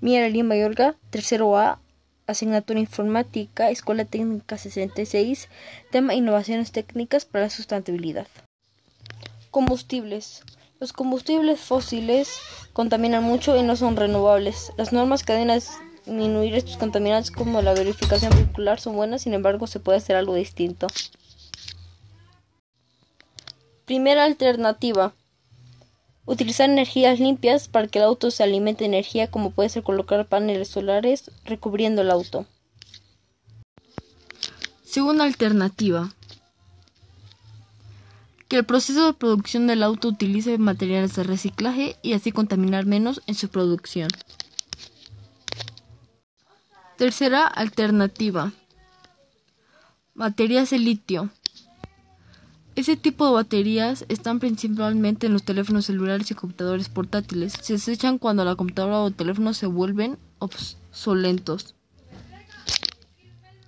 Miera Lima Yorga, tercero A, asignatura informática, Escuela Técnica 66, tema innovaciones técnicas para la sustentabilidad. Combustibles. Los combustibles fósiles contaminan mucho y no son renovables. Las normas deben disminuir estos contaminantes como la verificación vehicular son buenas, sin embargo se puede hacer algo distinto. Primera alternativa. Utilizar energías limpias para que el auto se alimente de energía, como puede ser colocar paneles solares recubriendo el auto. Segunda alternativa. Que el proceso de producción del auto utilice materiales de reciclaje y así contaminar menos en su producción. Tercera alternativa. Baterías de litio. Ese tipo de baterías están principalmente en los teléfonos celulares y computadores portátiles. Se desechan cuando la computadora o el teléfono se vuelven obsolentos.